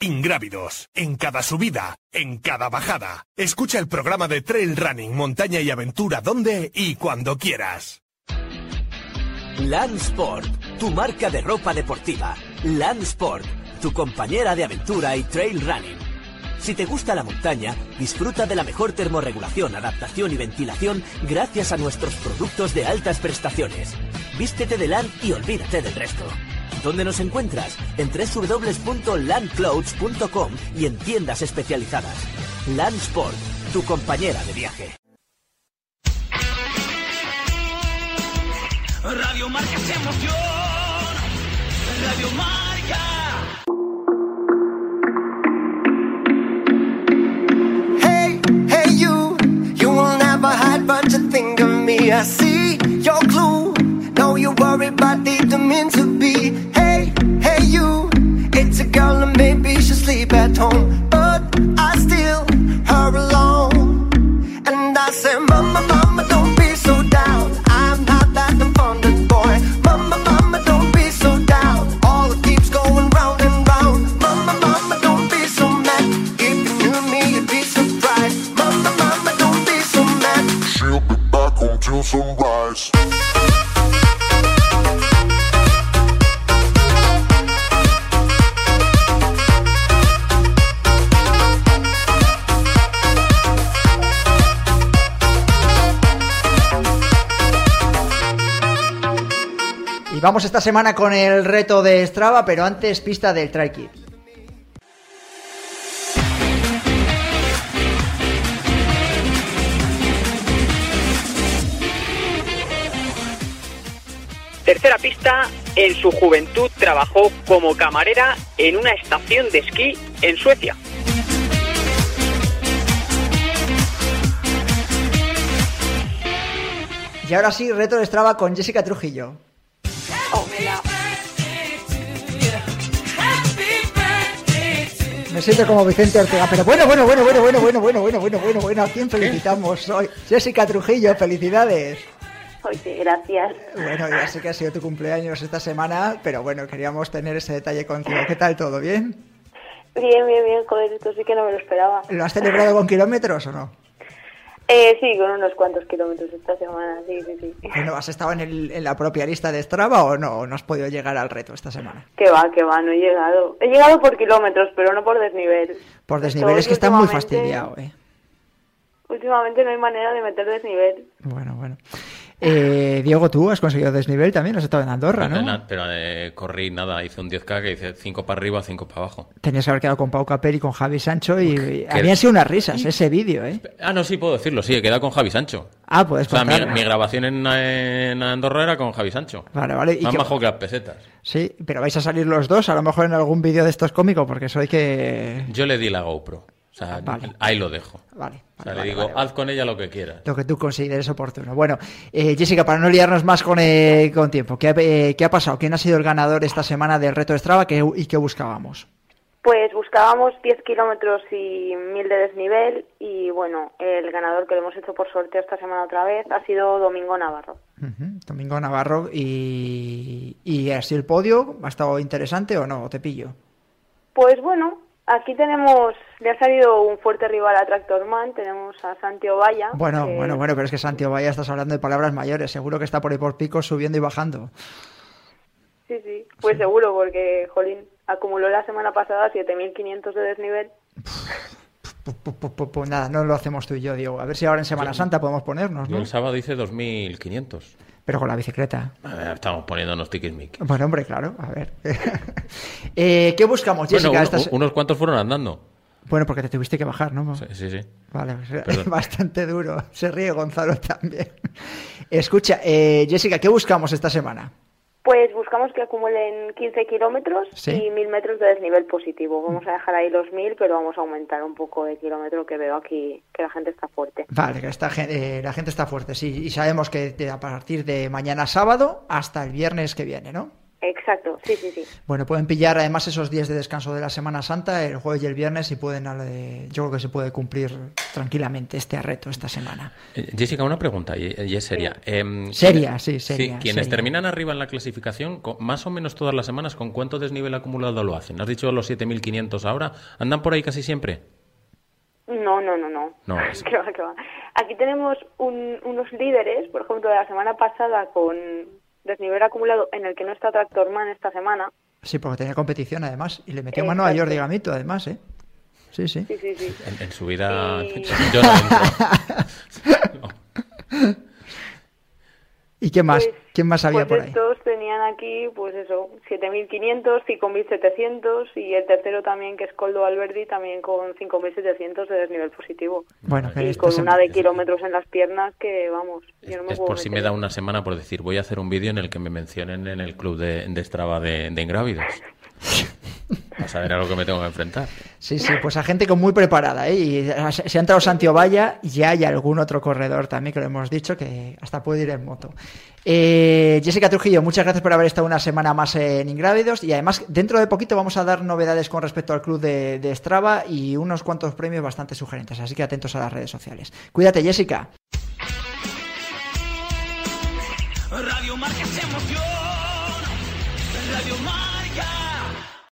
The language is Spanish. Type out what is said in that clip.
Ingrávidos, en cada subida, en cada bajada. Escucha el programa de Trail Running, Montaña y Aventura donde y cuando quieras. Land Sport, tu marca de ropa deportiva. Land Sport, tu compañera de aventura y trail running. Si te gusta la montaña, disfruta de la mejor termorregulación, adaptación y ventilación gracias a nuestros productos de altas prestaciones. Vístete de LAN y olvídate del resto. ¿Dónde nos encuentras? En www.landclouds.com y en tiendas especializadas. Land Sport, tu compañera de viaje. Radio Marca es emoción. Radio Marca. Hey, hey, you. You will never hide, but you think of me. I see your clue. Know you worry, but didn't mean to Y vamos esta semana con el reto de Strava, pero antes pista del Try Kit. Tercera pista, en su juventud trabajó como camarera en una estación de esquí en Suecia. Y ahora sí, reto de Strava con Jessica Trujillo. Me siento como Vicente Ortega, pero bueno, bueno, bueno, bueno, bueno, bueno, bueno, bueno, bueno, bueno, bueno, ¿a quién felicitamos hoy? Jessica Trujillo, felicidades. Oye, gracias. Bueno, ya sé que ha sido tu cumpleaños esta semana, pero bueno, queríamos tener ese detalle contigo. ¿Qué tal todo? ¿Bien? Bien, bien, bien, joder, esto sí que no me lo esperaba. ¿Lo has celebrado con kilómetros o no? Eh, sí, con unos cuantos kilómetros esta semana, sí, sí, sí. Bueno, ¿has estado en, el- en la propia lista de Strava o no? ¿O no has podido llegar al reto esta semana? Que va, que va, no he llegado. He llegado por kilómetros, pero no por desnivel. Por desnivel es que está muy fastidiado, ¿eh? Últimamente no hay manera de meter desnivel. Bueno, bueno. Eh, Diego, tú has conseguido desnivel también, has estado en Andorra, ¿no? Na- Pero eh, corrí nada, hice un 10K que hice 5 para arriba, 5 para abajo. Tenías que haber quedado con Pau Capel y con Javi Sancho y habían sido unas risas ese vídeo, ¿eh? Ah, no, sí, puedo decirlo, sí, he quedado con Javi Sancho. Ah, puedes O sea, mi, grabación en, en Andorra era con Javi Sancho. Vale, vale. ¿Y Más bajo que las pesetas. Sí, pero vais a salir los dos, a lo mejor en algún vídeo de estos cómicos, porque eso hay que... Yo le di la GoPro. O sea, Vale. ahí lo dejo. Vale, O sea, vale, le digo, vale, vale. haz con ella lo que quieras. Lo que tú consideres oportuno. Bueno, eh, Jessica, para no liarnos más con, eh, con tiempo, ¿qué, ha- eh, ¿qué ha pasado? ¿Quién ha sido el ganador esta semana del reto de Strava ¿Qué- y qué buscábamos? Pues buscábamos 10 kilómetros y 1000 de desnivel y bueno, el ganador que lo hemos hecho por sorteo esta semana otra vez ha sido Domingo Navarro. Domingo Navarro y, y así el podio, ¿ha estado interesante o no? ¿O te pillo? Pues bueno, Aquí tenemos, le ha salido un fuerte rival a Tractorman, tenemos a Santi Ovalla. Bueno, que- bueno, bueno, pero es que Santiago Vaya estás hablando de palabras mayores. Seguro que está por ahí por picos subiendo y bajando. Sí, sí, pues seguro, porque, jolín, acumuló la semana pasada 7.500 de desnivel. Pu- pu- pu- pu- pu- nada, no lo hacemos tú y yo, Diego. A ver si ahora en Semana Santa podemos ponernos, ¿no? el sábado hice 2.500. Pero con la bicicleta. Estamos poniéndonos tiquismic. Bueno, hombre, claro, a ver. Eh, ¿Qué buscamos, Jessica? Bueno, unos cuantos fueron andando. Bueno, porque te tuviste que bajar, ¿no? Sí, sí. sí. Vale, pues, Perdón. bastante duro. Se ríe Gonzalo también. Escucha, eh, Jessica, ¿qué buscamos esta semana? Pues buscamos que acumulen 15 kilómetros Sí. y 1.000 metros de desnivel positivo. Vamos a dejar ahí los 1.000, pero vamos a aumentar un poco de kilómetro que veo aquí que la gente está fuerte. Vale, que esta, eh, la gente está fuerte, sí. Y sabemos que a partir de mañana sábado hasta el viernes que viene, ¿no? Exacto, sí, sí, sí. Bueno, pueden pillar además esos días de descanso de la Semana Santa, el jueves y el viernes, y pueden, eh, yo creo que se puede cumplir tranquilamente este reto esta semana. Eh, Jessica, una pregunta, y, y es seria. Em, Seria, sí, seria, quienes seria. terminan arriba en la clasificación, con- más o menos todas las semanas, ¿con cuánto desnivel acumulado lo hacen? ¿Has dicho los 7.500 ahora? ¿Andan por ahí casi siempre? No, no, no, no. No, es- Que va, que va. Aquí tenemos un- unos líderes, por ejemplo, de la semana pasada con desnivel acumulado en el que no está Tractorman esta semana. Sí, porque tenía competición además, y le metió mano a Jordi Gamito además, ¿eh? Sí, sí. Sí, sí, sí. En, en su vida... Y- Yo no entro. No. ¿Y qué más? Pues- ¿Quién más había pues por ahí? estos tenían aquí, pues eso, 7.500, 5.700 y el tercero también, que es Coldo Alberdi, también con 5.700 de desnivel positivo. Bueno, Y esta con una de kilómetros en las piernas que, vamos, yo no me Es puedo por si me meter. da una semana por decir, voy a hacer un vídeo en el que me mencionen en el club de, de Strava de, de ingrávidos. A saber a lo que me tengo que enfrentar. Sí, sí, pues a gente con muy preparada, ¿eh? Y se se ha entrado Santi Ovalla y ya hay algún otro corredor también que lo hemos dicho que hasta puede ir en moto. Eh, Jessica Trujillo, muchas gracias por haber estado una semana más en Ingrávidos y además dentro de poquito vamos a dar novedades con respecto al club de, de Strava y unos cuantos premios bastante sugerentes, así que atentos a las redes sociales. Cuídate, Jessica. Radio Marca es emoción.